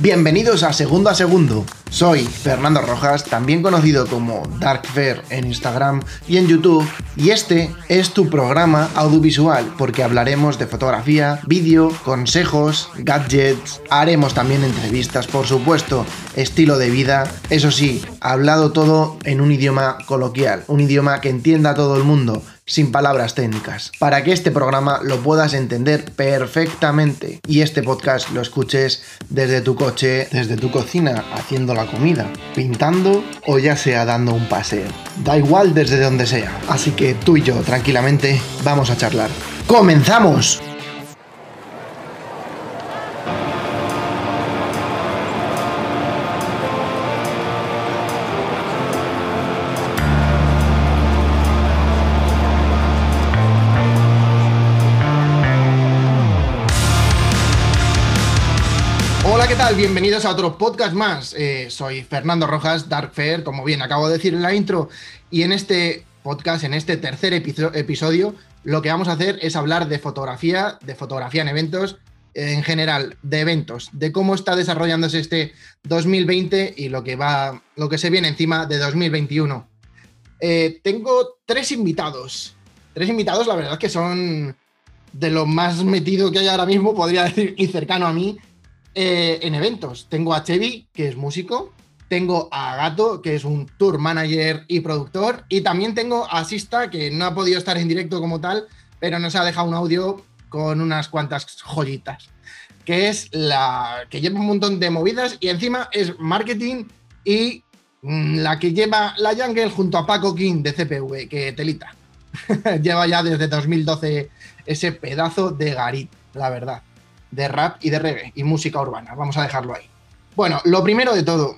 Bienvenidos a Segundo a Segundo. Soy Fernando Rojas, también conocido como Dark Fair en Instagram y en YouTube, y este es tu programa audiovisual porque hablaremos de fotografía, vídeo, consejos, gadgets, haremos también entrevistas, por supuesto, estilo de vida, eso sí, hablado todo en un idioma coloquial, un idioma que entienda todo el mundo sin palabras técnicas, para que este programa lo puedas entender perfectamente y este podcast lo escuches desde tu coche, desde tu cocina, haciendo comida, pintando o ya sea dando un paseo. Da igual desde donde sea. Así que tú y yo, tranquilamente, vamos a charlar. ¡Comenzamos! Bienvenidos a otro podcast más. Eh, soy Fernando Rojas, Dark Fair, como bien acabo de decir en la intro, y en este podcast, en este tercer episodio, lo que vamos a hacer es hablar de fotografía, de fotografía en eventos, en general, de eventos, de cómo está desarrollándose este 2020 y lo que va, lo que se viene encima de 2021. Eh, tengo tres invitados, tres invitados, la verdad que son de lo más metido que hay ahora mismo, podría decir, y cercano a mí. Eh, en eventos. Tengo a Chevy, que es músico, tengo a Gato, que es un tour manager y productor, y también tengo a Sista, que no ha podido estar en directo como tal, pero nos ha dejado un audio con unas cuantas joyitas, que es la que lleva un montón de movidas y encima es marketing y mm, la que lleva la Jungle junto a Paco King de CPV, que telita. lleva ya desde 2012 ese pedazo de garit, la verdad de rap y de reggae y música urbana. Vamos a dejarlo ahí. Bueno, lo primero de todo,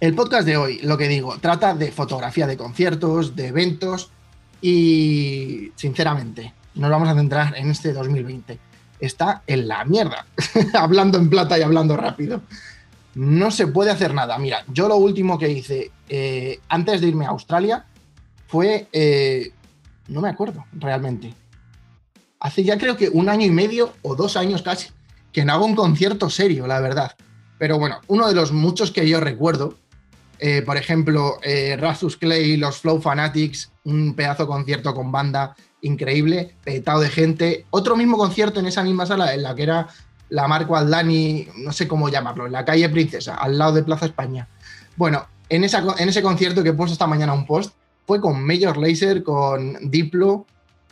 el podcast de hoy, lo que digo, trata de fotografía de conciertos, de eventos y, sinceramente, nos vamos a centrar en este 2020. Está en la mierda, hablando en plata y hablando rápido. No se puede hacer nada. Mira, yo lo último que hice eh, antes de irme a Australia fue... Eh, no me acuerdo realmente hace ya creo que un año y medio o dos años casi que no hago un concierto serio, la verdad. Pero bueno, uno de los muchos que yo recuerdo, eh, por ejemplo, eh, Clay, los Flow Fanatics, un pedazo concierto con banda increíble, petado de gente. Otro mismo concierto en esa misma sala, en la que era la Marco Aldani, no sé cómo llamarlo, en la calle Princesa, al lado de Plaza España. Bueno, en ese concierto que he puesto esta mañana un post, fue con Major Laser, con Diplo,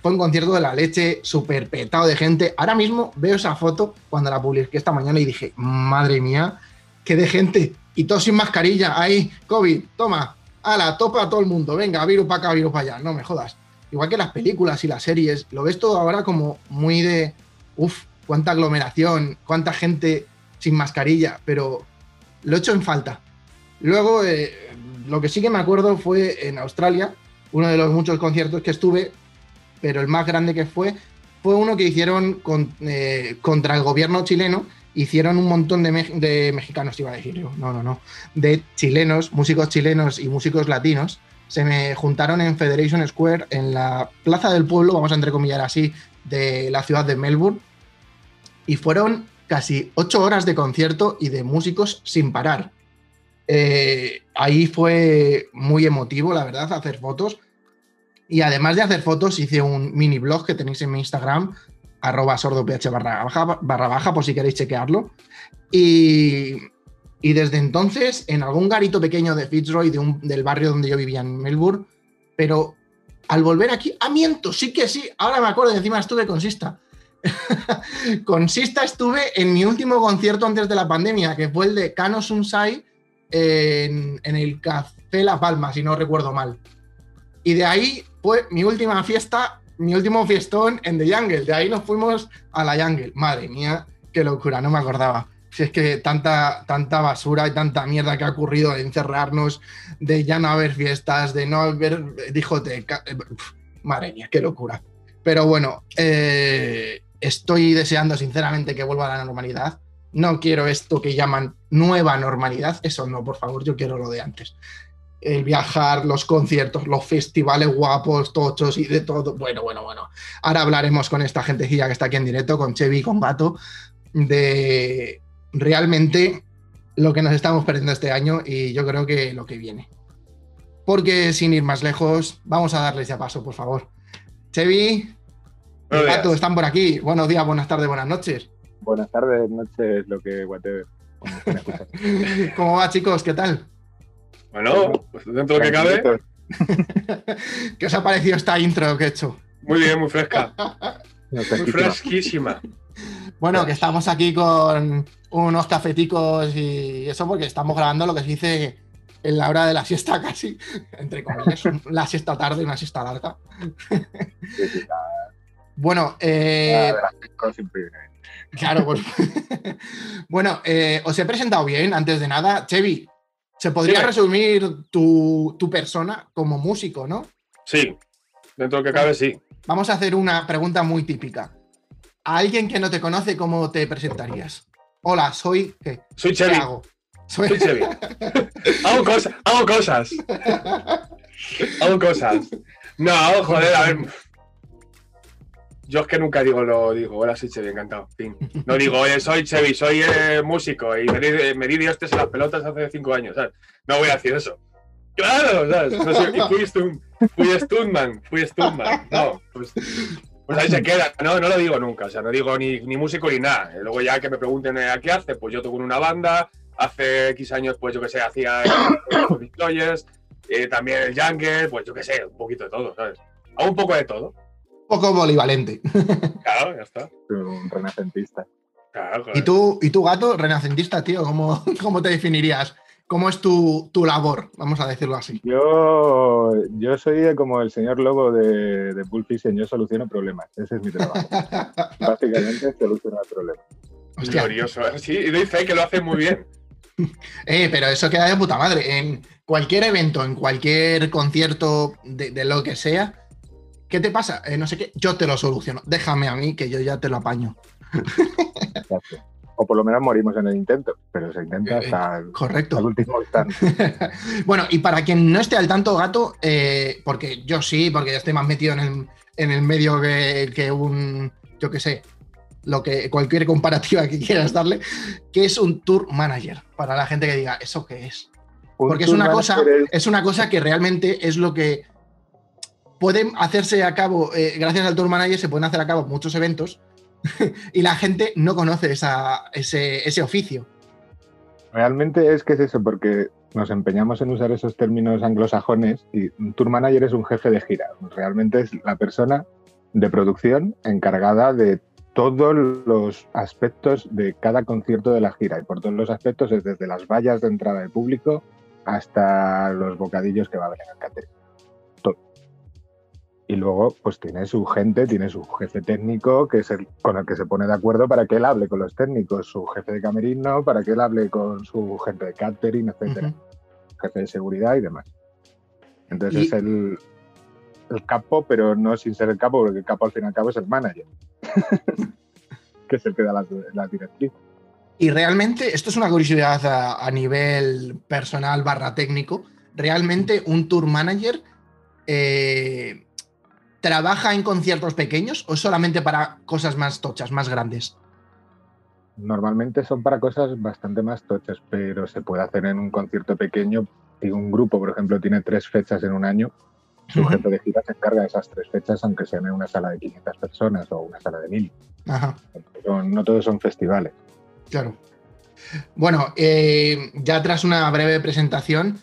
fue un concierto de la leche, súper petado de gente. Ahora mismo veo esa foto cuando la publiqué esta mañana y dije, madre mía, qué de gente. Y todo sin mascarilla, ahí, COVID, toma, ala, topa a todo el mundo, venga, virus para acá, virus para allá, no me jodas. Igual que las películas y las series, lo ves todo ahora como muy de, uff, cuánta aglomeración, cuánta gente sin mascarilla, pero lo he en falta. Luego, eh, lo que sí que me acuerdo fue en Australia, uno de los muchos conciertos que estuve, pero el más grande que fue fue uno que hicieron eh, contra el gobierno chileno. Hicieron un montón de, mexicanos, iba a decir yo, no, no, no, de chilenos, músicos chilenos y músicos latinos. Se me juntaron en Federation Square, en la plaza del pueblo, vamos a entrecomillar así, de la ciudad de Melbourne. Y fueron casi ocho horas de concierto y de músicos sin parar. Eh, ahí fue muy emotivo, la verdad, hacer fotos y además de hacer fotos, hice un mini blog que tenéis en mi Instagram, arroba sordoph barra baja, barra baja, por si queréis chequearlo. Y, y, desde entonces, en algún garito pequeño de Fitzroy, del barrio donde yo vivía en Melbourne, pero al volver aquí, ah, miento, sí que sí, ahora me acuerdo, encima estuve con Sista. con Sista estuve en mi último concierto antes de la pandemia, que fue el de Cano Sunsai en, en el Café La Palma, si no recuerdo mal. Y de ahí fue mi última fiesta, mi último fiestón en The Jungle. De ahí nos fuimos a la Jungle. Madre mía, qué locura, no me acordaba. Si es que tanta, tanta basura y tanta mierda que ha ocurrido de encerrarnos, de ya no haber fiestas, de no haber discoteca. Eh, madre mía, qué locura. Pero bueno, eh, estoy deseando sinceramente que vuelva a la normalidad. No quiero esto que llaman nueva normalidad. Eso no, por favor, yo quiero lo de antes el viajar, los conciertos, los festivales guapos, tochos y de todo. Bueno, bueno, bueno. Ahora hablaremos con esta gentecilla que está aquí en directo, con Chevy y con Gato, de realmente lo que nos estamos perdiendo este año y yo creo que lo que viene. Porque sin ir más lejos, vamos a darles ya paso, por favor. Chevy, Pato, están por aquí. Buenos días, buenas tardes, buenas noches. Buenas tardes, noches, lo que whatever. ¿Cómo va, chicos? ¿Qué tal? Bueno, pues dentro de lo que cabe. ¿Qué os ha parecido esta intro que he hecho? Muy bien, muy fresca. muy fresquísima. Bueno, que estamos aquí con unos cafeticos y eso porque estamos grabando lo que se dice en la hora de la siesta casi, entre comillas, la siesta tarde y una siesta larga. bueno, eh, claro, pues, bueno, eh, os he presentado bien antes de nada. Chevy, ¿se podría resumir tu, tu, persona como músico, no? Sí, dentro de lo que cabe, sí. Vamos a hacer una pregunta muy típica. A alguien que no te conoce, ¿cómo te presentarías? Hola, soy. ¿qué? Soy Chevy. ¿Qué hago? Soy, Chevy. hago, cosas, hago cosas. Hago cosas. No, joder, a ver. Yo es que nunca digo lo digo, hola, soy Chevy, encantado. No digo, oye, soy Chevy, soy eh, músico y me me di diostes en las pelotas hace cinco años, ¿sabes? No voy a decir eso. Claro, ¿sabes? No fui, Stun, fui Stuntman, fui Stuntman. No, pues, pues ahí se queda. No, no lo digo nunca, o sea, no digo ni, ni músico ni nada. Luego ya que me pregunten a qué hace, pues yo toco en una banda, hace X años, pues yo que sé, hacía eh, también el Jungle, pues yo que sé, un poquito de todo, ¿sabes? Hago un poco de todo. Un poco polivalente. Claro, ya está. Un renacentista. Claro, ¿Y tú, ¿Y tú, gato, renacentista, tío? ¿Cómo, cómo te definirías? ¿Cómo es tu, tu, labor? Vamos a decirlo así. Yo, yo soy como el señor lobo de, de Pulp Fiction, yo soluciono problemas. Ese es mi trabajo. Básicamente solucionar problemas. Hostia. Glorioso. ¿eh? Sí, y doy fe que lo hace muy bien. Eh, pero eso queda de puta madre. En cualquier evento, en cualquier concierto de, lo que sea, ¿qué te pasa? Eh, no sé qué, yo te lo soluciono. Déjame a mí que yo ya te lo apaño. O por lo menos morimos en el intento, pero se intenta eh, hasta el, Correcto. último instante. bueno, y para quien no esté al tanto, gato, porque yo sí, porque ya estoy más metido en el, medio que, que un, yo qué sé, lo que cualquier comparativa que quieras darle, que es un tour manager, para la gente que diga, ¿eso qué es? Porque es una, cosa, es... una cosa que realmente es lo que pueden hacerse a cabo, eh, gracias al tour manager se pueden hacer a cabo muchos eventos y la gente no conoce ese, ese oficio. Realmente es que es eso, porque nos empeñamos en usar esos términos anglosajones y un tour manager es un jefe de gira. Realmente es la persona de producción encargada de todos los aspectos de cada concierto de la gira. Y por todos los aspectos es desde las vallas de entrada de público hasta los bocadillos que va a haber en el catering. Y luego, pues tiene su gente, tiene su jefe técnico, que es el con el que se pone de acuerdo para que él hable con los técnicos, su jefe de camerino, para que él hable con su gente de catering, etcétera. Jefe de seguridad y demás. Entonces es el, el capo, pero no sin ser el capo, porque el capo al fin y al cabo es el manager, que es el que da la, directriz. Y realmente, esto es una curiosidad a, nivel personal barra técnico, realmente un tour manager eh, trabaja en conciertos pequeños o solamente para cosas más tochas, más grandes? Normalmente son para cosas bastante más tochas, pero se puede hacer en un concierto pequeño. Si un grupo, por ejemplo, tiene tres fechas en un año, su jefe de gira se encarga de esas tres fechas, aunque sean en una sala de 500 personas o una sala de 1000. No todos son festivales. Claro. Bueno, eh, ya tras una breve presentación,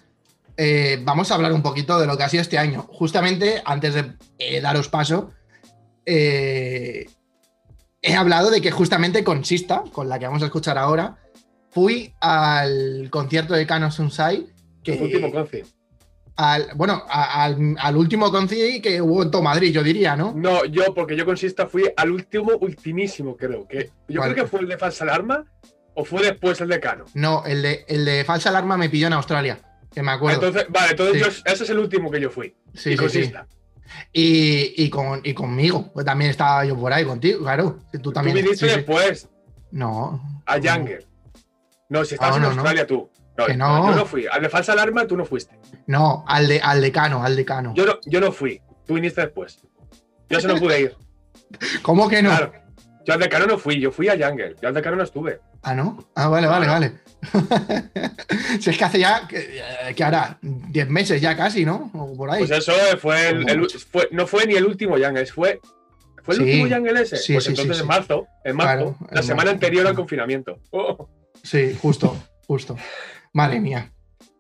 eh, vamos a hablar un poquito de lo que ha sido este año. Justamente antes de eh, daros paso, he hablado de que justamente con Sista, con la que vamos a escuchar ahora, fui al concierto de Canos Sunsai. Que, último concierto al, bueno, al, último concierto que hubo en todo Madrid, yo diría, ¿no? No, yo, porque yo consista fui al último, ultimísimo, creo. que Yo creo que fue el de Falsa Alarma o fue después el de Cano. No, el de, el de Falsa Alarma me pilló en Australia, que me acuerdo. Entonces, vale, entonces ese es el último que yo fui. Sí, y consista. Y, y, con, y conmigo, pues también estaba yo por ahí contigo, claro. Tú también. Tú viniste después. No. A Younger. No, si estabas en Australia tú. No, no. Yo no fui. Al de falsa alarma tú no fuiste. No, al, de, al decano, al decano. Yo no, yo no fui. Tú viniste después. Yo se no pude ir. ¿Cómo que no? Claro. Yo al decano no fui, yo fui a Jungle. Yo al decano no estuve. Ah, ¿no? Ah, vale, vale, vale. si es que hace ya, que, hará? 10 meses ya casi, ¿no? O por ahí. Pues eso fue, el, fue, no fue ni el último Jungle, fue, fue el último Jungle ese. Sí, pues entonces en marzo, en marzo, la semana anterior al confinamiento. Oh. Sí, justo, justo. Madre mía.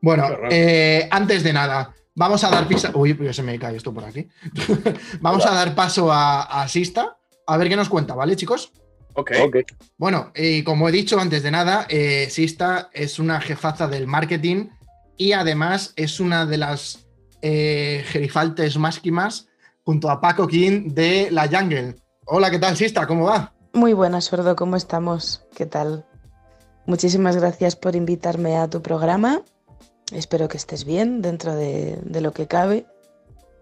Bueno, eh, antes de nada, vamos a dar pisa. Uy, pues se me cae esto por aquí. vamos a dar paso a, a Sista, a ver qué nos cuenta, ¿vale, chicos? Ok. Bueno, y como he dicho antes de nada, eh, Sista es una jefaza del marketing y además es una de las eh, gerifaltes más junto a Paco King de La Jungle. Hola, ¿qué tal, Sista? ¿Cómo va? Muy buenas, Sordo, ¿cómo estamos? ¿Qué tal? Muchísimas gracias por invitarme a tu programa. Espero que estés bien dentro de, lo que cabe.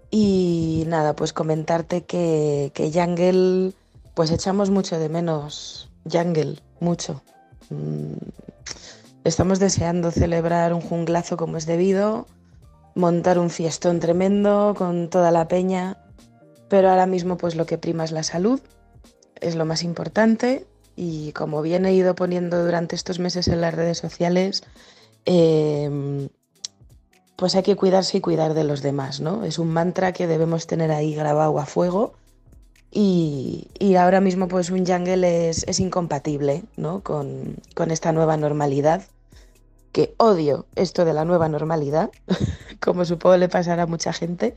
Y nada, pues comentarte que, que Jungle pues echamos mucho de menos Jungle, mucho. Mm, estamos deseando celebrar un junglazo como es debido, montar un fiestón tremendo con toda la peña, pero ahora mismo pues lo que prima es la salud, es lo más importante y como bien he ido poniendo durante estos meses en las redes sociales, em, pues hay que cuidarse y cuidar de los demás, ¿no? Es un mantra que debemos tener ahí grabado a fuego y, ahora mismo pues un jungle es, incompatible ¿no? con, esta nueva normalidad, que odio esto de la nueva normalidad, como supongo le pasará a mucha gente.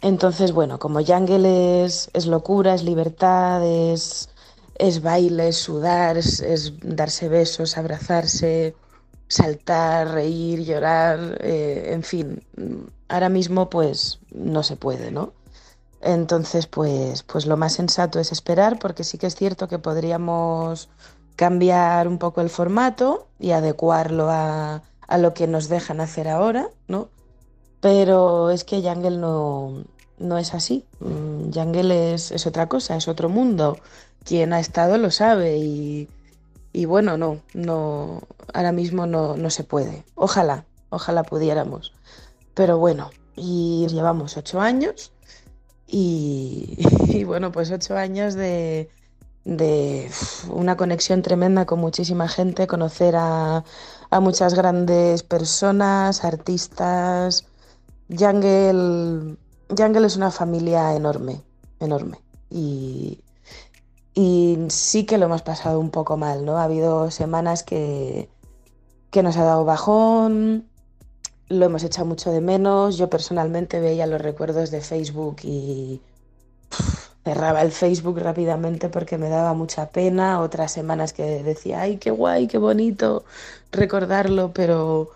Entonces, bueno, como jungle es, locura, es libertad, es, es baile, es sudar, es, darse besos, abrazarse, saltar, reír, llorar, eh, en fin, ahora mismo pues no se puede, ¿no? Entonces, pues, pues lo más sensato es esperar, porque sí que es cierto que podríamos cambiar un poco el formato y adecuarlo a, lo que nos dejan hacer ahora, ¿no? Pero es que Jungle no, no es así. Mm, Jungle es, es, otra cosa, es otro mundo. Quien ha estado lo sabe y, y bueno, no, no, ahora mismo no, no se puede. Ojalá, ojalá pudiéramos. Pero bueno, y llevamos ocho años Y, bueno, pues ocho años de, una conexión tremenda con muchísima gente, conocer a, muchas grandes personas, artistas. Jungle, Jungle es una familia enorme, enorme. Y, y sí que lo hemos pasado un poco mal, ¿no? Ha habido semanas que, que nos ha dado bajón, lo hemos echado mucho de menos. Yo personalmente veía los recuerdos de Facebook y cerraba el Facebook rápidamente porque me daba mucha pena. Otras semanas que decía, ay, qué guay, qué bonito recordarlo, pero,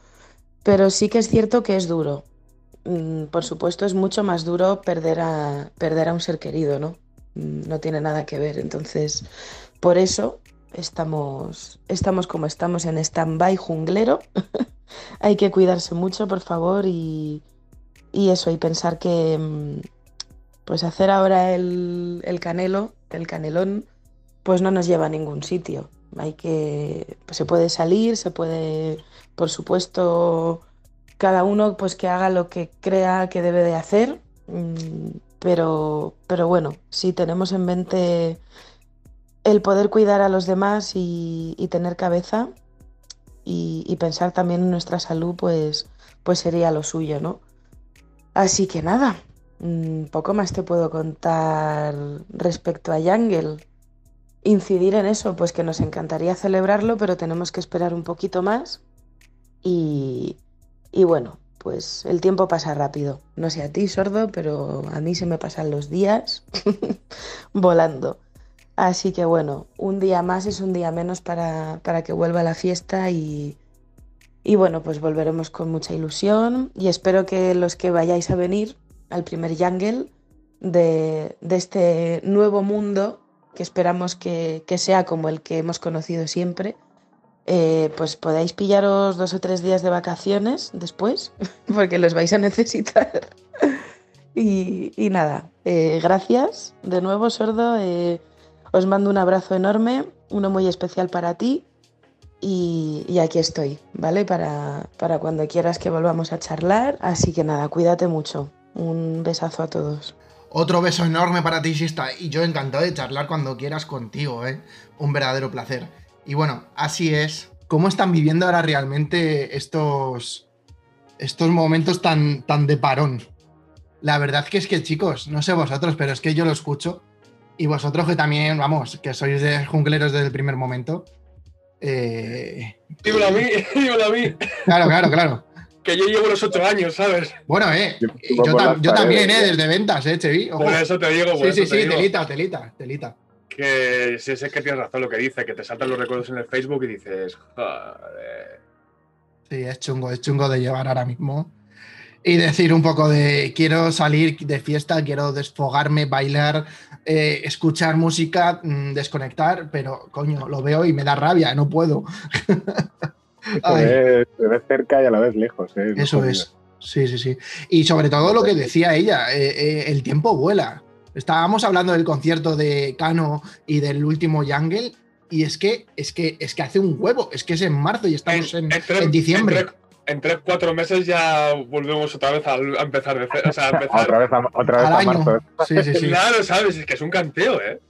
pero sí que es cierto que es duro. Mm, por supuesto, es mucho más duro perder a, perder a un ser querido, ¿no? Mm, no tiene nada que ver. Entonces, por eso estamos, estamos como estamos en stand-by junglero. Hay que cuidarse mucho, por favor, y, eso, y pensar que mm, pues hacer ahora el, canelo, el canelón, pues no nos lleva a ningún sitio. Hay que, pues se puede salir, se puede, por supuesto, cada uno pues que haga lo que crea que debe de hacer, mm, pero, pero bueno, si tenemos en mente el poder cuidar a los demás y, tener cabeza y, pensar también en nuestra salud, pues, pues sería lo suyo, ¿no? Así que nada, mm, poco más te puedo contar respecto a Jungle. Incidir en eso, pues que nos encantaría celebrarlo, pero tenemos que esperar un poquito más. Y, y bueno, pues el tiempo pasa rápido. No sé a ti, sordo, pero a mí se me pasan los días volando. Así que bueno, un día más es un día menos para, que vuelva la fiesta y, bueno, pues volveremos con mucha ilusión y espero que los que vayáis a venir al primer Jungle de, este nuevo mundo, que esperamos que, sea como el que hemos conocido siempre, eh, pues podáis pillaros dos o tres días de vacaciones después, porque los vais a necesitar. y, nada, eh, gracias de nuevo, Sordo. Eh, os mando un abrazo enorme, uno muy especial para ti y, aquí estoy, ¿vale? Para, para cuando quieras que volvamos a charlar. Así que nada, cuídate mucho. Un besazo a todos. Otro beso enorme para ti, Sista. Y yo encantado de charlar cuando quieras contigo, ¿eh? Un verdadero placer. Y bueno, así es. ¿Cómo están viviendo ahora realmente estos, estos momentos tan, tan de parón? La verdad que es que, chicos, no sé vosotros, pero es que yo lo escucho. Y vosotros que también, vamos, que sois de jungleros desde el primer momento. Eh... Dímelo a mí, dímelo a mí. Claro, claro, claro. que yo llevo los ocho años, ¿sabes? Bueno, eh. Yo- Yo, por tam- las yo también, eh, desde ventas, eh, Chevi. Ojo. Por eso te digo, por Sí, sí, te sí, digo. telita, telita, telita. Que si es que tienes razón lo que dice, que te saltan los recuerdos en el Facebook y dices, joder. Sí, es chungo, es chungo de llevar ahora mismo. Y decir un poco de quiero salir de fiesta, quiero desfogarme, bailar, eh, escuchar música, mm, desconectar, pero coño, lo veo y me da rabia, no puedo. Se Ay. ve, se ve cerca y a la vez lejos. ¿eh? Eso es. Sí, sí, sí. Y sobre todo lo que decía ella, eh, eh, el tiempo vuela. Estábamos hablando del concierto de Cano y del último Jungle, y es que, es que, es que hace un huevo, es que es en marzo y estamos en, diciembre. En en tres, cuatro meses ya volvemos otra vez a, empezar de cero. O sea, a empezar. Otra vez a, otra vez Al a año. marzo. ¿eh? Sí, sí, sí. Claro, ¿sabes? Es que es un canteo, ¿eh?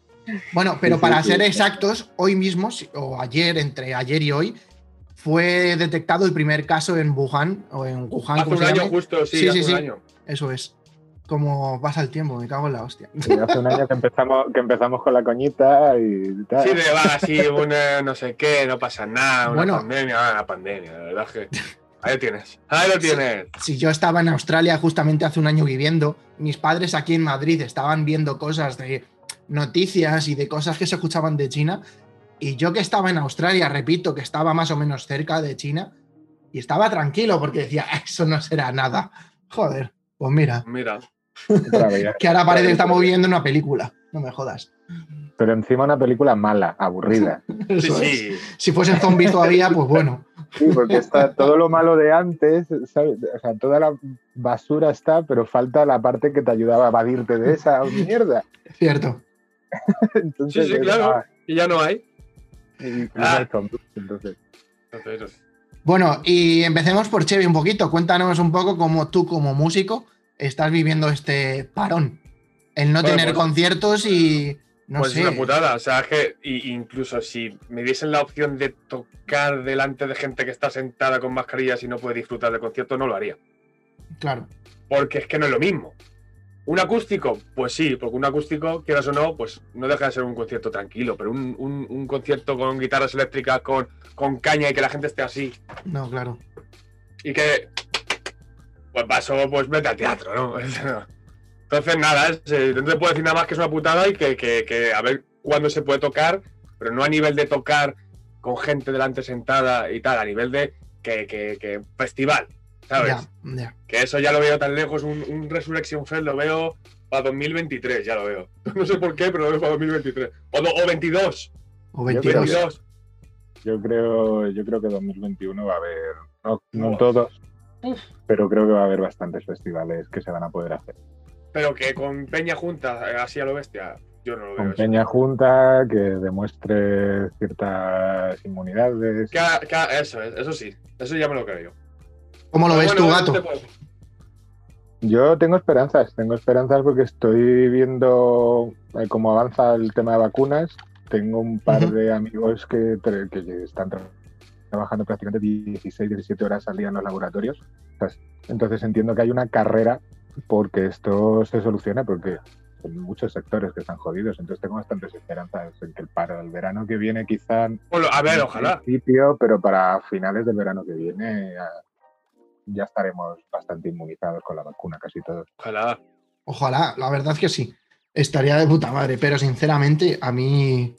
Bueno, pero para sí. ser exactos, hoy mismo, o ayer, entre ayer y hoy, fue detectado el primer caso en Wuhan, o en Wuhan, Hace un año llame. justo, sí, Sí, hace sí, un sí. año. Eso es. Como pasa el tiempo, me cago en la hostia. Hace un año que empezamos, que empezamos con la coñita y tal. Sí, de va así, una no sé qué, no pasa nada, una Bueno. pandemia, una pandemia, la verdad es que. Ahí lo tienes, ahí lo tienes. Si yo estaba en Australia justamente hace un año viviendo, mis padres aquí en Madrid estaban viendo cosas de noticias y de cosas que se escuchaban de China, y yo que estaba en Australia, repito, que estaba más o menos cerca de China, y estaba tranquilo porque decía, "Ah, eso no será nada. Joder, pues mira, Mira, que ahora parece que estamos viviendo una película, no me jodas. Pero encima una película mala, aburrida. sí, sí. Si fuesen zombies todavía, pues bueno. Sí, porque está todo lo malo de antes, ¿sabes? O sea, toda la basura está, pero falta la parte que te ayudaba a evadirte de esa mierda. Cierto. Entonces, Sí, sí, claro. ah, Y ya no hay. y- Ah. entonces. Entonces, Bueno, y empecemos por Chevy un poquito. Cuéntanos un poco cómo tú, como músico, estás viviendo este parón. El no Bueno, tener pues- conciertos y. No pues sé. es una putada. O sea, es que incluso si me diesen la opción de tocar delante de gente que está sentada con mascarillas y no puede disfrutar del concierto, no lo haría. Claro. Porque es que no es lo mismo. ¿Un acústico? Pues sí, porque un acústico, quieras o no, pues no deja de ser un concierto tranquilo, pero un, un- un concierto con guitarras eléctricas, con, con caña y que la gente esté así No, claro. y que. Pues paso, pues vete al teatro, ¿no? Entonces, nada, es, eh, no te puedo decir nada más que es una putada y que, que- que a ver cuándo se puede tocar, pero no a nivel de tocar con gente delante sentada y tal, a nivel de que, que- que festival, ¿sabes? Ya, ya. Que eso ya lo veo tan lejos, un, un Resurrection Fest lo veo para 2023, ya lo veo. No sé por qué, pero lo veo para 2023. O, o 22. O Yo 22. 22. Yo creo, yo creo que 2021 va a haber, no, todos, Uf. pero creo que va a haber bastantes festivales que se van a poder hacer. Pero que con Peña Junta, eh, así a lo bestia, yo no lo veo. Con eso. Peña Junta, que demuestre ciertas inmunidades. Que que eso, es, eso sí, eso ya me lo creo yo. ¿Cómo lo Pero ves bueno, tú, gato? Yo tengo esperanzas, tengo esperanzas porque estoy viendo eh, cómo avanza el tema de vacunas. Tengo un par de amigos que, que están tra- trabajando prácticamente 16, 17 horas al día en los laboratorios. Entonces entiendo que hay una carrera porque esto se solucione, porque hay muchos sectores que están jodidos. Entonces tengo bastantes esperanzas en que el paro del verano que viene quizá Bueno, a ver, en ojalá. principio, pero para finales del verano que viene ya, ya estaremos bastante inmunizados con la vacuna, casi todos. Ojalá. Ojalá, la verdad es que sí. Estaría de puta madre, pero sinceramente, a mí.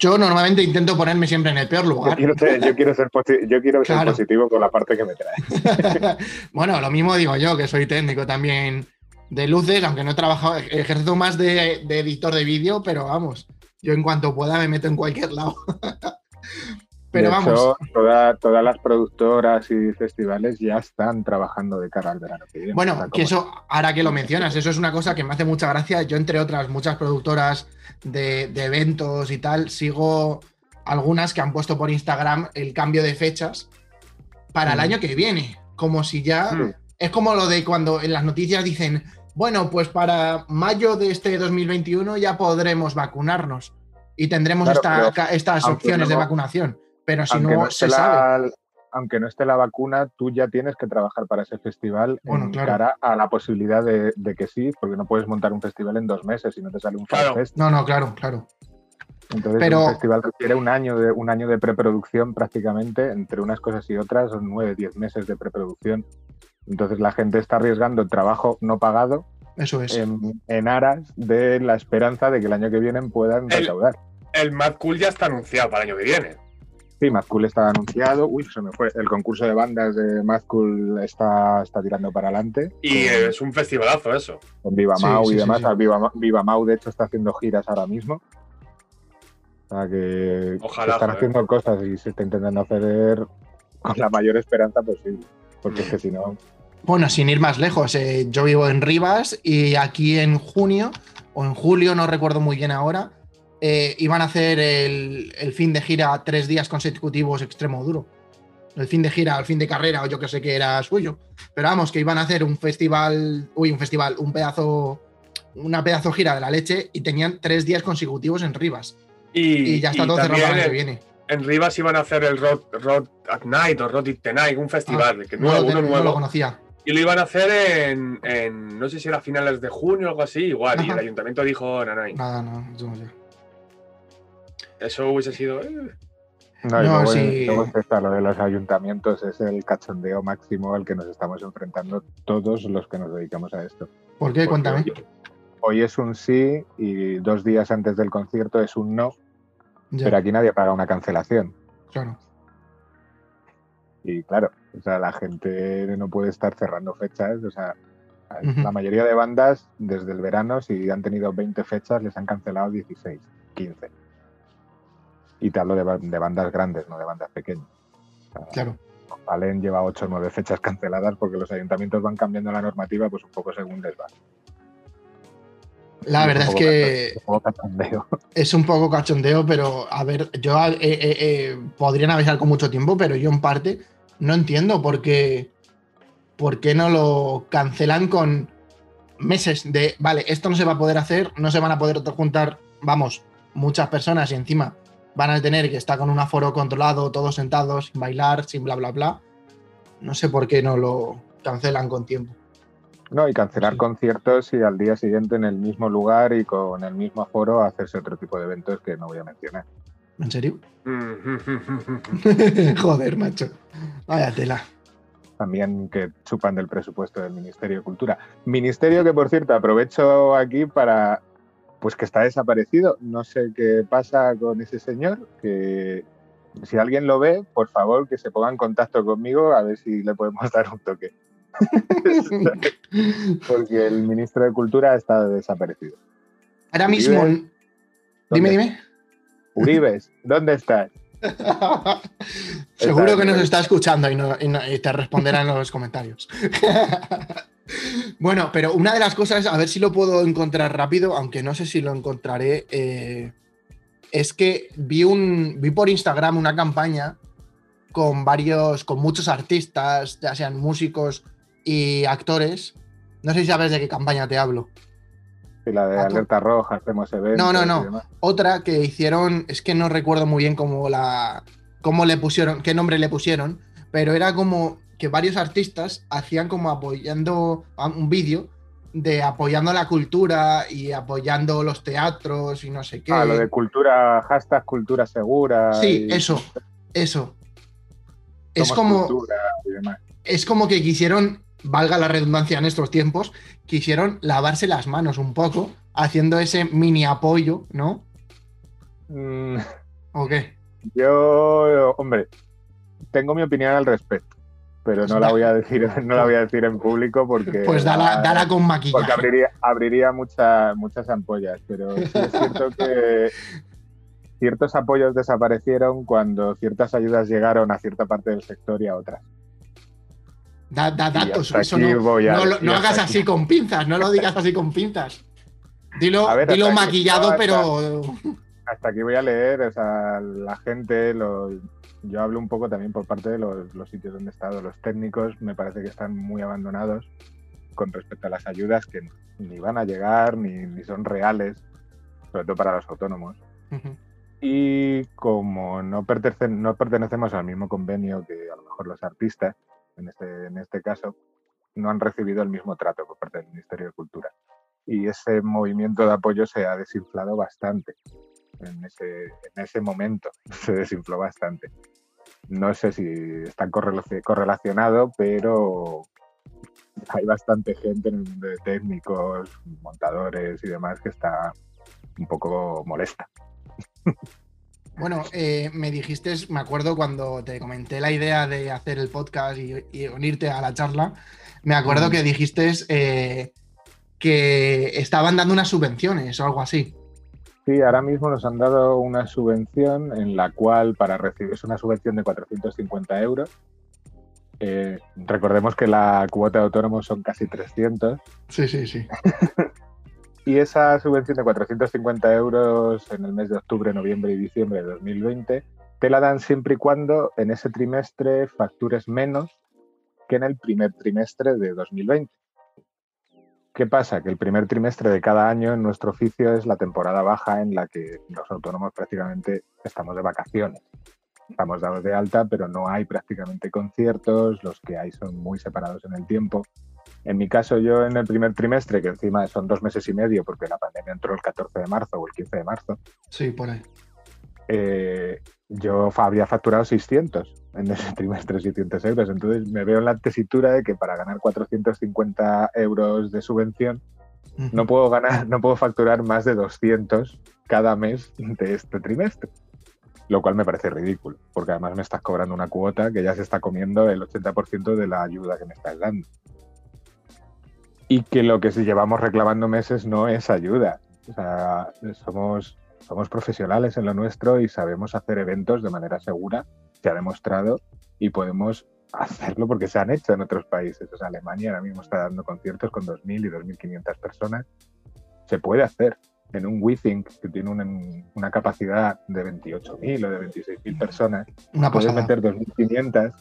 Yo normalmente intento ponerme siempre en el peor Yo lugar. quiero ser, yo quiero ser, posi- yo quiero ser Claro. positivo con la parte que me trae. bueno, lo mismo digo yo, que soy técnico también de luces, aunque no he trabajado, ejerzo más de, de editor de vídeo, pero vamos, yo en cuanto pueda me meto en cualquier lado. pero de vamos, hecho, toda- todas las productoras y festivales ya están trabajando de cara al verano que viene. O bueno, que eso, ahora que lo mencionas, eso es una cosa que me hace mucha gracia. Yo, entre otras muchas productoras de, de eventos y tal, sigo algunas que han puesto por Instagram el cambio de fechas para el Mm. año que viene, como si ya... Mm. Es como lo de cuando en las noticias dicen, bueno, pues para mayo de este 2021 ya podremos vacunarnos. y tendremos Claro, esta- estas opciones de vacunación. Pero si aunque no, esté se sabe. la, aunque no esté la vacuna, tú ya tienes que trabajar para ese festival Bueno, en claro. cara a la posibilidad de, de que sí, porque no puedes montar un festival en dos meses si no te sale un Claro. FanFest. No, no, claro, claro. Entonces, Pero- un festival requiere un año de un año de preproducción prácticamente, entre unas cosas y otras, son nueve, diez meses de preproducción. Entonces la gente está arriesgando trabajo no pagado Eso es. en, en aras de la esperanza de que el año que viene puedan El- recaudar. El Mad Cool ya está anunciado para el año que viene. Sí, Mad Cool estaba anunciado. Uy, se me fue. El concurso de bandas de Mad Cool está, está tirando para adelante. Y con, es un festivalazo eso. con Viva Sí, Mau sí, y sí, demás. sí. Viva, Viva Mau, de hecho, está haciendo giras ahora mismo. O sea que Ojalá, se están joder. haciendo cosas y se está intentando hacer con la mayor esperanza posible. Porque es que si no, Bueno, sin ir más lejos, eh, yo vivo en Rivas y aquí en junio o en julio, no recuerdo muy bien ahora, eh, iban a hacer el, el fin de gira tres días consecutivos extremo duro. El fin de gira, el fin de carrera o yo que sé que era suyo. Pero vamos, que iban a hacer un festival, uy, un festival, un pedazo, una pedazo gira de la leche y tenían tres días consecutivos en Rivas. Y, Y ya está y todo cerrado para el que en, viene. en Rivas iban a hacer el Road, Road at Night o Road It Tonight, un festival que Ah, No, nuevo, uno no lo nuevo. conocía. Y lo iban a hacer en, en, no sé si era finales de junio o algo así, igual. Y el ayuntamiento dijo, no, no, Nada, no, yo no sé. Eso hubiese sido... eh, no, y No, luego, sí. luego está lo de los ayuntamientos, es el cachondeo máximo al que nos estamos enfrentando todos los que nos dedicamos a esto. ¿Por qué? Porque Cuéntame. Hoy, hoy es un sí y dos días antes del concierto es un no, Ya, pero aquí nadie paga una cancelación. claro. Y claro, o sea, la gente no puede estar cerrando fechas. O sea, la mayoría de bandas, desde el verano, si han tenido 20 fechas, les han cancelado 16, 15. Y te hablo de, ba- de bandas grandes, no de bandas pequeñas. O sea, Claro. Valen lleva 8 o 9 fechas canceladas porque los ayuntamientos van cambiando la normativa pues un poco según les va. La verdad es que cacho- un poco cachondeo. es un poco cachondeo, pero a ver, yo eh, eh, eh, podrían avisar con mucho tiempo, pero yo en parte no entiendo por qué, por qué no lo cancelan con meses de, vale, esto no se va a poder hacer, no se van a poder juntar, vamos, muchas personas y encima van a tener que estar con un aforo controlado, todos sentados, sin bailar, sin bla, bla, bla. No sé por qué no lo cancelan con tiempo. No, y cancelar Sí. conciertos y al día siguiente en el mismo lugar y con el mismo aforo hacerse otro tipo de eventos que no voy a mencionar. ¿En serio? mm, Joder, macho. Vaya tela. También que chupan del presupuesto del Ministerio de Cultura. Ministerio que, por cierto, aprovecho aquí para, pues que está desaparecido. No sé qué pasa con ese señor, que si alguien lo ve, por favor, que se ponga en contacto conmigo a ver si le podemos dar un toque. Porque el ministro de Cultura está desaparecido. Ahora mismo. Dime, dime. Uribes, ¿dónde estás? Seguro que nos está escuchando y, no- y no- y te responderá en los comentarios. Bueno, pero una de las cosas, a ver si lo puedo encontrar rápido, aunque no sé si lo encontraré, eh, es que vi, un, vi por Instagram una campaña con varios, con muchos artistas, ya sean músicos y actores. No sé si sabes de qué campaña te hablo. Y la de Ah, alerta roja, hacemos eventos. No, no, no. Otra que hicieron, es que no recuerdo muy bien cómo la. cómo le pusieron, qué nombre le pusieron, pero era como que varios artistas hacían como apoyando un vídeo de apoyando la cultura y apoyando los teatros y no sé qué. Ah, lo de cultura, hashtag cultura segura. sí, y eso, eso. Es como, cultura y demás. es como que quisieron, valga la redundancia en estos tiempos, quisieron lavarse las manos un poco, haciendo ese mini apoyo, ¿no? Mm, ¿O qué? Yo, hombre, tengo mi opinión al respecto, pero no la voy a decir, no la voy a decir en público porque Pues dala, dala con porque maquillaje. abriría, abriría mucha- muchas ampollas, pero sí es cierto que ciertos apoyos desaparecieron cuando ciertas ayudas llegaron a cierta parte del sector y a otras. Da, da datos, eso no, a- no, hagas aquí. así con pinzas, no lo digas así con pinzas. Dilo, A ver, dilo hasta aquí, maquillado, pero. Hasta aquí voy a leer, o sea, la gente, los- yo hablo un poco también por parte de los, los sitios donde he estado, los técnicos me parece que están muy abandonados con respecto a las ayudas que ni van a llegar ni, ni son reales, sobre todo para los autónomos. Ujú. Y como no, no pertenecemos al mismo convenio que a lo mejor los artistas, en este, en este caso, no han recibido el mismo trato por parte del Ministerio de Cultura. Y ese movimiento de apoyo se ha desinflado bastante. En ese, en ese momento se desinfló bastante. No sé si están correlacionado, pero hay bastante gente de técnicos, montadores y demás que está un poco molesta. Bueno, eh, me dijiste, me acuerdo cuando te comenté la idea de hacer el podcast y, unirte a la charla, me acuerdo mm. que dijiste eh, que estaban dando unas subvenciones o algo así. Sí, ahora mismo nos han dado una subvención en la cual para recibir es una subvención de 450 euros. Eh, recordemos que la cuota de autónomos son casi 300. Sí, sí, sí. Y esa subvención de 450 euros en el mes de octubre, noviembre y diciembre de 2020 te la dan siempre y cuando en ese trimestre factures menos que en el primer trimestre de 2020. ¿Qué pasa? Que el primer trimestre de cada año en nuestro oficio es la temporada baja en la que los autónomos prácticamente estamos de vacaciones. Estamos dados de alta, pero no hay prácticamente conciertos, los que hay son muy separados en el tiempo. En mi caso, yo en el primer trimestre, que encima son dos meses y medio, porque la pandemia entró el 14 de marzo o el 15 de marzo. Sí, por ahí. Eh, yo habría facturado 600 en ese trimestre, 600 euros. Entonces me veo en la tesitura de que para ganar 450 euros de subvención no puedo ganar, no puedo facturar más de 200 cada mes de este trimestre. Lo cual me parece ridículo, porque además me estás cobrando una cuota que ya se está comiendo el 80% de la ayuda que me estás dando y que lo que llevamos reclamando meses no es ayuda. O sea, somos, somos profesionales en lo nuestro y sabemos hacer eventos de manera segura, se ha demostrado, y podemos hacerlo porque se han hecho en otros países. O sea, Alemania ahora mismo está dando conciertos con 2.000 y 2.500 personas. Se puede hacer en un WeThink que tiene una, capacidad de 28.000 o de 26.000 personas. Una puede meter 2.500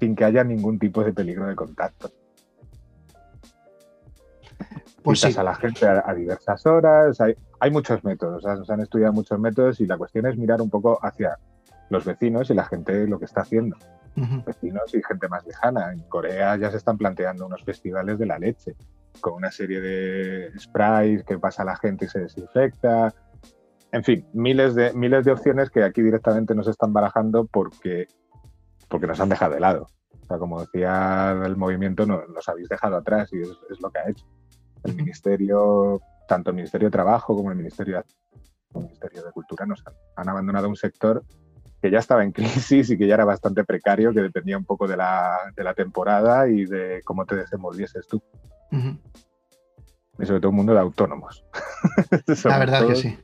sin que haya ningún tipo de peligro de contacto. Pues a la gente a, diversas horas. Hay, muchos métodos, se han estudiado muchos métodos y la cuestión es mirar un poco hacia los vecinos y la gente lo que está haciendo. Vecinos y gente más lejana. En Corea ya se están planteando unos festivales de la leche, con una serie de sprays que pasa a la gente y se desinfecta. En fin, miles de, miles de opciones que aquí directamente nos están barajando porque, porque nos han dejado de lado. O sea, como decía el movimiento, nos habéis dejado atrás y es lo que ha hecho el Ministerio, tanto el Ministerio de Trabajo como el Ministerio de, el Ministerio de Cultura nos han, abandonado un sector que ya estaba en crisis y que ya era bastante precario, que dependía un poco de la, de la temporada y de cómo te desenvolvieses tú. Y sobre todo un mundo de autónomos. la verdad que sí.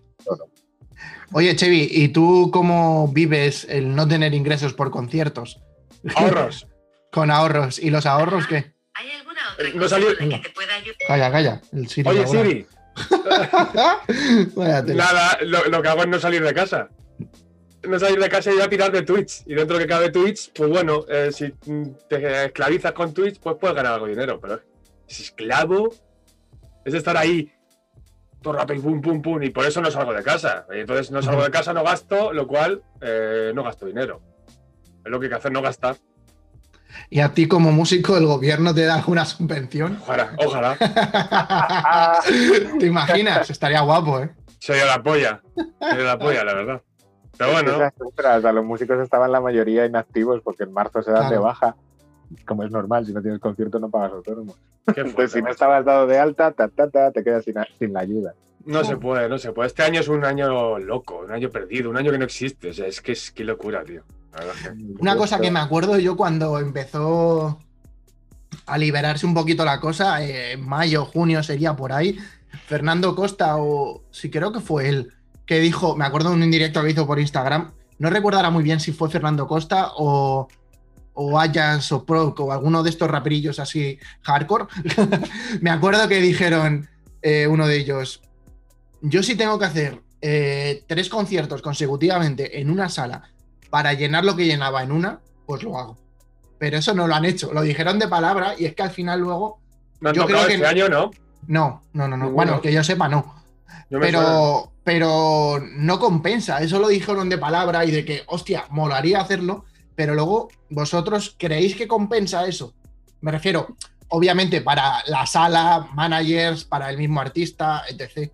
Oye, Chevi, ¿y tú cómo vives el no tener ingresos por conciertos? Ahorros. Con ahorros. ¿Y los ahorros qué? Eh, no salió... Calla, calla. Oye, Siri. Nada, lo, que hago es no salir de casa. No salir de casa y ir a tirar de Twitch. Y dentro de que cabe Twitch, pues bueno, eh, si te esclavizas con Twitch, pues puedes ganar algo de dinero. Pero es esclavo, es estar ahí todo y pum, pum, pum. Y por eso no salgo de casa. Y entonces no salgo de casa, no gasto, lo cual eh, no gasto dinero. Es lo que hay que hacer, no gastar. Y a ti como músico el gobierno te da alguna subvención. Ojalá, ojalá. ¿Te imaginas? Estaría guapo, ¿eh? Sería la polla. Sería la polla, la verdad. Pero bueno. O los músicos estaban la mayoría inactivos porque en marzo se dan de baja. Como es normal, si no tienes concierto no pagas autónomo. Pues si no estabas dado de alta, ta, te quedas sin, la ayuda. No se puede, no se puede. Este año es un año loco, un año perdido, un año que no existe. O sea, es que es que locura, tío. Una cosa que me acuerdo yo cuando empezó a liberarse un poquito la cosa, eh, en mayo, junio sería por ahí, Fernando Costa, o sí creo que fue él, que dijo, me acuerdo de un indirecto que hizo por Instagram, no recordará muy bien si fue Fernando Costa o, o o Proc o alguno de estos raperillos así hardcore. me acuerdo que dijeron eh, uno de ellos, yo sí tengo que hacer eh, tres conciertos consecutivamente en una sala para llenar lo que llenaba en una, pues lo hago. Pero eso no lo han hecho, lo dijeron de palabra y es que al final luego... No yo creo que este año, ¿no? No, no, no, no. Bueno, que yo sepa, no. pero, pero no compensa. Eso lo dijeron de palabra y de que, hostia, molaría hacerlo, pero luego vosotros creéis que compensa eso. Me refiero, obviamente, para la sala, managers, para el mismo artista, etc.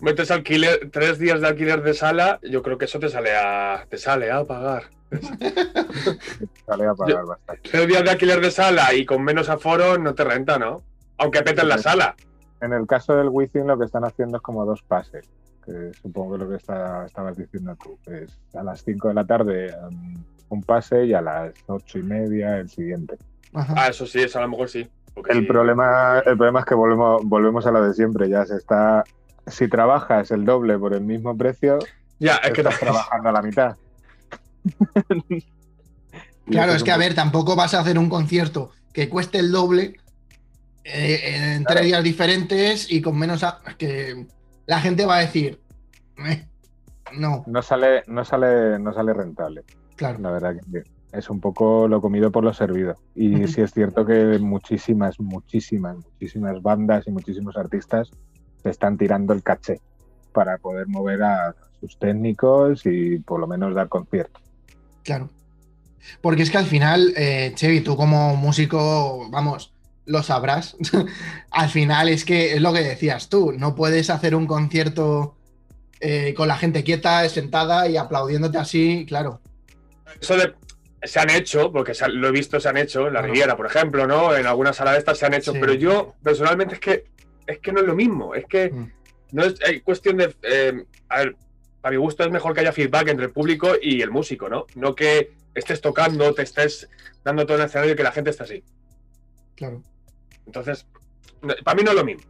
Metes alquiler, tres días de alquiler de sala, yo creo que eso te sale a, te sale a pagar. Sale a pagar bastante. Tres días de alquiler de sala y con menos aforo no te renta, ¿no? Aunque peten la sala. En el caso del Wizzing lo que están haciendo es como dos pases, que supongo que lo que está- estabas diciendo tú. Es a las 5 de la tarde um, un pase y a las ocho y media el siguiente. Ajá. Ah, eso sí, eso a lo mejor sí. El sí. problema, el problema es que volvemos, volvemos a lo de siempre, ya se está. Si trabajas el doble por el mismo precio, Ya, es que estás trabajando a la mitad. Claro, es que a ver, tampoco vas a hacer un concierto que cueste el doble eh, en tres días diferentes y con menos. a- que la gente va a decir. "Eh, no, No sale, no sale, no sale rentable. claro. La verdad que es un poco lo comido por lo servido. Y sí es cierto que muchísimas, muchísimas, muchísimas bandas y muchísimos artistas se están tirando el caché para poder mover a sus técnicos y por lo menos dar conciertos. Claro. Porque es que al final, eh, Chevy, tú como músico, vamos, lo sabrás. al final es que es lo que decías tú, no puedes hacer un concierto eh, con la gente quieta, sentada y aplaudiéndote así, claro. Eso de- se han hecho, porque se lo he visto, se han hecho, en la. Riviera, por ejemplo, ¿no? En alguna sala de estas se han hecho, Sí. pero yo personalmente es que es que no es lo mismo, es que Mm. no es hay cuestión de eh, a ver, para mi gusto es mejor que haya feedback entre el público y el músico, ¿no? No que estés tocando, te estés dando todo el escenario y que la gente esté así. Claro. Entonces, no- para mí no es lo mismo.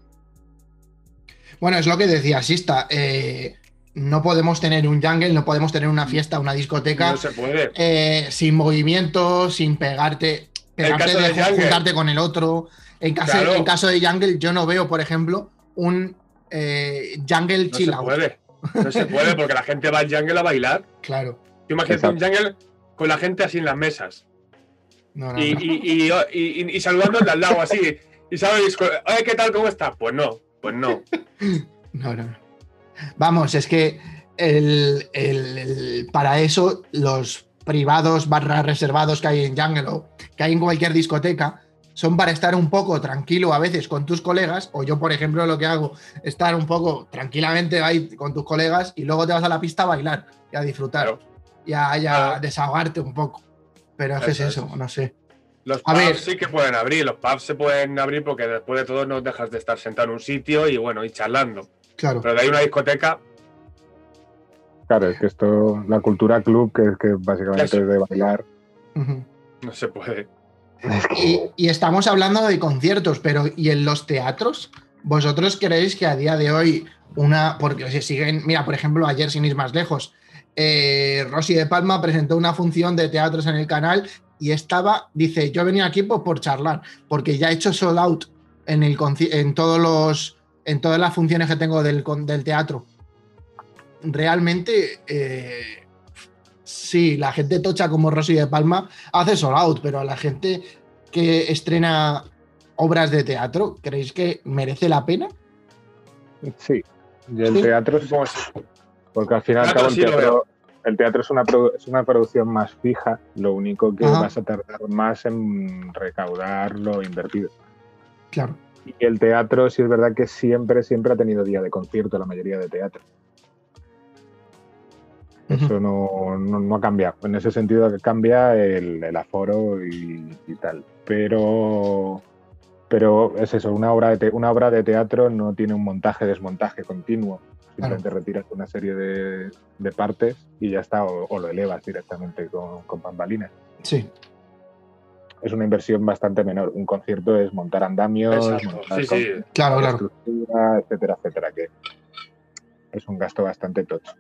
Bueno, es lo que decía Sista. eh, no podemos tener un jungle, no podemos tener una fiesta, una discoteca No se puede. eh, sin movimiento, sin pegarte, pegarte de juntarte con el otro. En caso, Claro. en caso de Jungle, yo no veo, por ejemplo, un eh, Jungle No chill se out. puede. No se puede porque la gente va al jungle a bailar. Claro. Imagínate un jungle con la gente así en las mesas. No, no, y, no. y, y, y- y saludando al de al lado así. Y sabes, oye, ¿qué tal? ¿Cómo estás? Pues no, pues no. No, no, no. Vamos, es que el- el- el- para eso los privados barra reservados que hay en Jungle o que hay en cualquier discoteca son para estar un poco tranquilo a veces con tus colegas, o yo, por ejemplo, lo que hago, estar un poco tranquilamente ahí con tus colegas y luego te vas a la pista a bailar y a disfrutar Claro. y a, y a Claro. desahogarte un poco. Pero es que es Eso, eso, eso. no sé. Los A pubs ver. sí que pueden abrir, los pubs se pueden abrir porque después de todo no dejas de estar sentado en un sitio y bueno, y charlando. Claro. Pero de ahí una discoteca, Claro, es que esto, la cultura club, que, que básicamente Eso. es de bailar, no se puede. Y, y estamos hablando de conciertos, pero ¿y en los teatros? ¿Vosotros creéis que a día de hoy una, porque se siguen, mira, por ejemplo, ayer sin ir más lejos, eh, Rosy de Palma presentó una función de teatros en el canal y estaba, dice, yo venía aquí pues, por charlar, porque ya he hecho sold out en, el, conci- en, todos los, en todas las funciones que tengo del, teatro. Realmente, eh, sí, la gente tocha como Rosy de Palma hace sold out, pero a la gente que estrena obras de teatro, ¿creéis que merece la pena? sí. Y el Sí. teatro, que sí. Porque al fin y al Teatro cabo el sí lo teatro, el teatro es una, produ- es una producción más fija, lo único que Ajá. vas a tardar más en recaudar lo invertido. Claro. Y el teatro sí es verdad que siempre, siempre ha tenido día de concierto la mayoría de teatro. Eso no, no, no ha cambiado. En ese sentido que cambia el, el aforo y, y tal. Pero, pero es eso, una obra, de te- una obra de teatro no tiene un montaje-desmontaje continuo. Simplemente retiras una serie de, de partes y ya está, o, o lo elevas directamente con, con bambalinas. Sí, Es una inversión bastante menor. Un concierto es montar andamios, montar Sí, con- sí. claro, la claro. estructura, etcétera, etcétera, que es un gasto bastante tocho.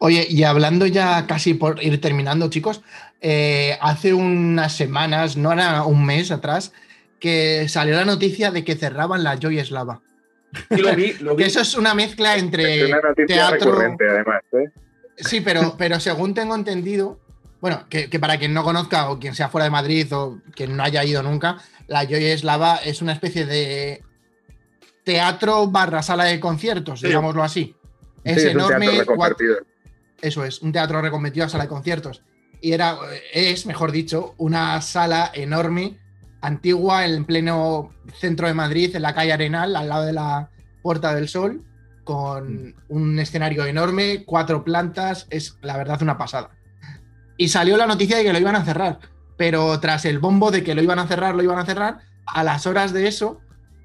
Oye, y hablando ya casi por ir terminando, chicos, eh, hace unas semanas, no era un mes atrás, que salió la noticia de que cerraban la Joy Slava. Y lo vi, lo vi. Que eso es una mezcla entre es una noticia teatro. recurrente, además. ¿eh? Sí, pero, pero según tengo entendido, bueno, que, que para quien no conozca o quien sea fuera de Madrid o quien no haya ido nunca, la Joy Slava es una especie de teatro barra sala de conciertos, Sí. digámoslo así. Es Sí, un enorme. teatro reconvertido. eso es, un teatro reconvertido a sala de conciertos. Y era, es, mejor dicho, una sala enorme, antigua, en pleno centro de Madrid, en la calle Arenal, al lado de la Puerta del Sol, con un escenario enorme, cuatro plantas, es la verdad una pasada. Y salió la noticia de que lo iban a cerrar, pero tras el bombo de que lo iban a cerrar, lo iban a cerrar, a las horas de eso,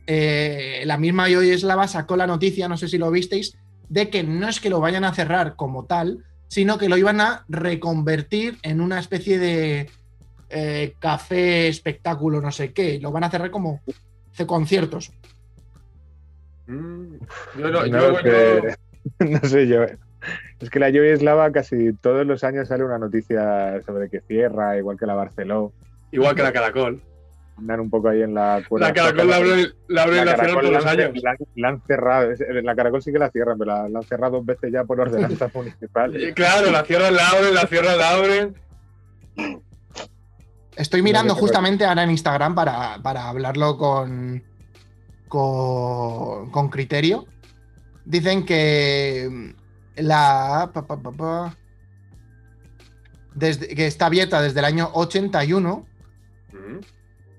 eh, la misma Yoyeslava sacó la noticia, no sé si lo visteis, de que no es que lo vayan a cerrar como tal, sino que lo iban a reconvertir en una especie de eh, café, espectáculo, no sé qué. Lo van a cerrar como conciertos. Mm, Yo no, No yo. No sé yo. Es que la Yoyeslava casi todos los años sale una noticia sobre que cierra, igual que la Barceló. igual que la Caracol. Andan un poco ahí en la cuerda. La Caracol la abren, la abren y la cierran Caracol todos los la años. La, la han cerrado. Es- La Caracol sí que la cierran, pero la, la han cerrado dos veces ya por ordenanza municipal. Y Claro, la cierran, la abren, la cierran, la abren. Estoy mirando justamente ahora en Instagram para, para hablarlo con, con, con criterio. Dicen que la pa, pa, pa, pa, desde, que está abierta desde el año 81 Mm.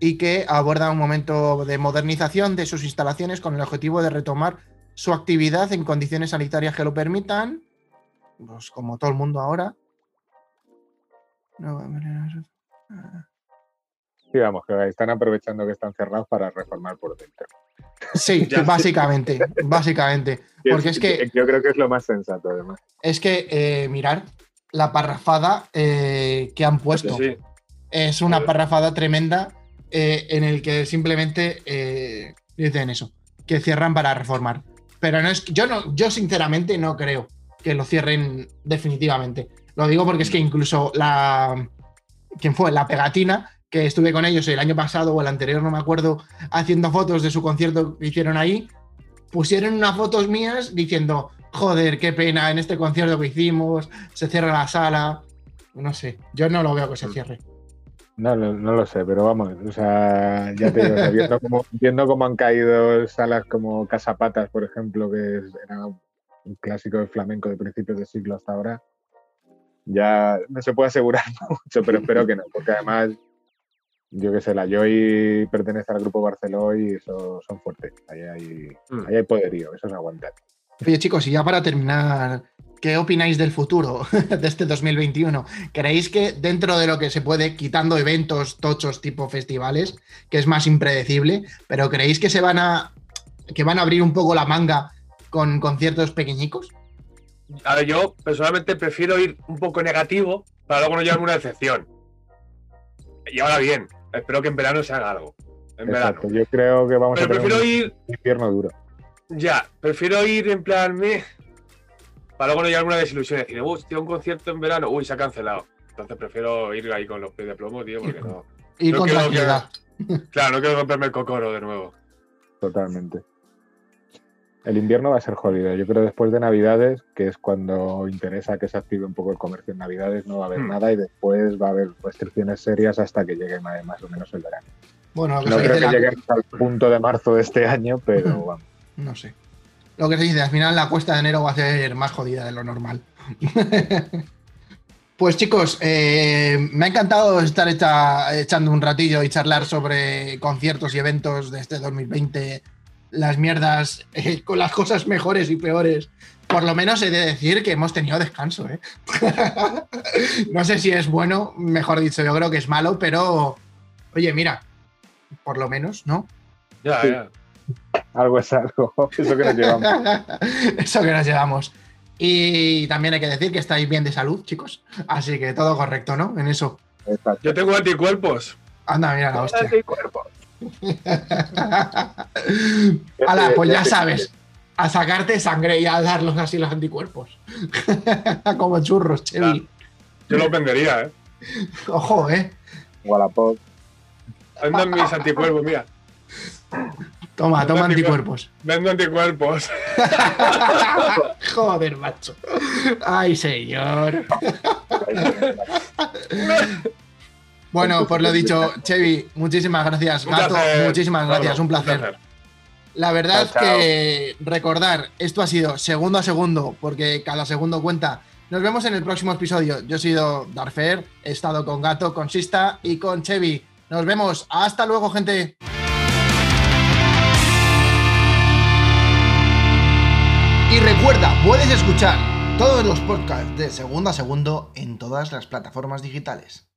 y que aborda un momento de modernización de sus instalaciones con el objetivo de retomar su actividad en condiciones sanitarias que lo permitan, pues como todo el mundo ahora. No, Sí, vamos, que están aprovechando que están cerrados para reformar por dentro. Sí, Ya. básicamente, básicamente. Porque es que, Yo creo que es lo más sensato, además. es que eh, mirar la parrafada eh, que han puesto. Sí. Es una parrafada tremenda eh, en el que simplemente eh, dicen eso, que cierran para reformar. Pero no es, yo no, yo sinceramente no creo que lo cierren definitivamente. Lo digo porque es que incluso la, ¿quién fue? La pegatina que estuve con ellos el año pasado o el anterior, no me acuerdo, haciendo fotos de su concierto que hicieron ahí, pusieron unas fotos mías diciendo, joder, qué pena, en este concierto que hicimos, se cierra la sala. No sé, yo no lo veo que se cierre. No, no, lo sé, pero vamos, o sea, ya te digo, viendo, cómo, viendo cómo han caído salas como Casapatas, por ejemplo, que era un clásico del flamenco de principios de siglo hasta ahora, ya no se puede asegurar mucho, pero espero que no, porque además, yo qué sé, la Joy pertenece al grupo Barceló y eso son fuertes, ahí hay, Mm. ahí hay poderío, eso es aguantar. Oye, chicos, y ya para terminar, ¿qué opináis del futuro de este 2021? ¿Creéis que dentro de lo que se puede, quitando eventos tochos tipo festivales, que es más impredecible, pero creéis que se van a que van a abrir un poco la manga con conciertos pequeñicos? A ver, yo personalmente prefiero ir un poco negativo para luego no llevarme una decepción. Y ahora bien, espero que en verano se haga algo. En verano. Exacto, yo creo que vamos Pero a tener prefiero un ir, invierno duro. ya, prefiero ir en plan me para luego no llevarme una desilusión y decir, uy, tío, un concierto en verano, uy, se ha cancelado. Entonces prefiero ir ahí con los pies de plomo, tío, porque no. Ir No con creo que- tranquilidad. Claro, no quiero romperme el cocoro de nuevo. Totalmente. El invierno va a ser jodido. Yo creo después de Navidades, que es cuando interesa que se active un poco el comercio en Navidades, no va a haber Hmm. nada y después va a haber restricciones serias hasta que llegue más o menos el verano. Bueno, lo que No creo que la- lleguemos al punto de marzo de este año, pero vamos. No sé. Lo que se dice, al final la cuesta de enero va a ser más jodida de lo normal. pues chicos, eh, me ha encantado estar echa- echando un ratillo y charlar sobre conciertos y eventos de este 2020, las mierdas, eh, con las cosas mejores y peores. Por lo menos he de decir que hemos tenido descanso. ¿eh? no sé si es bueno, mejor dicho, yo creo que es malo, pero oye, mira, por lo menos, ¿no? Ya, Sí. ya. Algo es algo. Eso que nos llevamos. Eso que nos llevamos. Y también hay que decir que estáis bien de salud, chicos. Así que todo correcto, ¿no? En eso. Exacto. Yo tengo anticuerpos. Anda, mira la hostia. Anticuerpos. Hala, pues ya sabes. A sacarte sangre y a darlos así los anticuerpos. Como churros, Chevy. Yo los vendería, ¿eh? Ojo, eh. Wallapop. Andan mis anticuerpos, mira. Toma, toma anticuerpos. Vendo anticuerpos. Joder, macho. Ay, señor. Bueno, pues lo dicho, Chevy, muchísimas gracias. Un Gato, placer, muchísimas gracias, un placer. La verdad Chao, chao. que recordar, esto ha sido segundo a segundo, porque cada segundo cuenta. Nos vemos en el próximo episodio. Yo he sido Darfer, he estado con Gato, con Sista y con Chevy. Nos vemos. Hasta luego, gente. Y recuerda, puedes escuchar todos los podcasts de segundo a segundo en todas las plataformas digitales.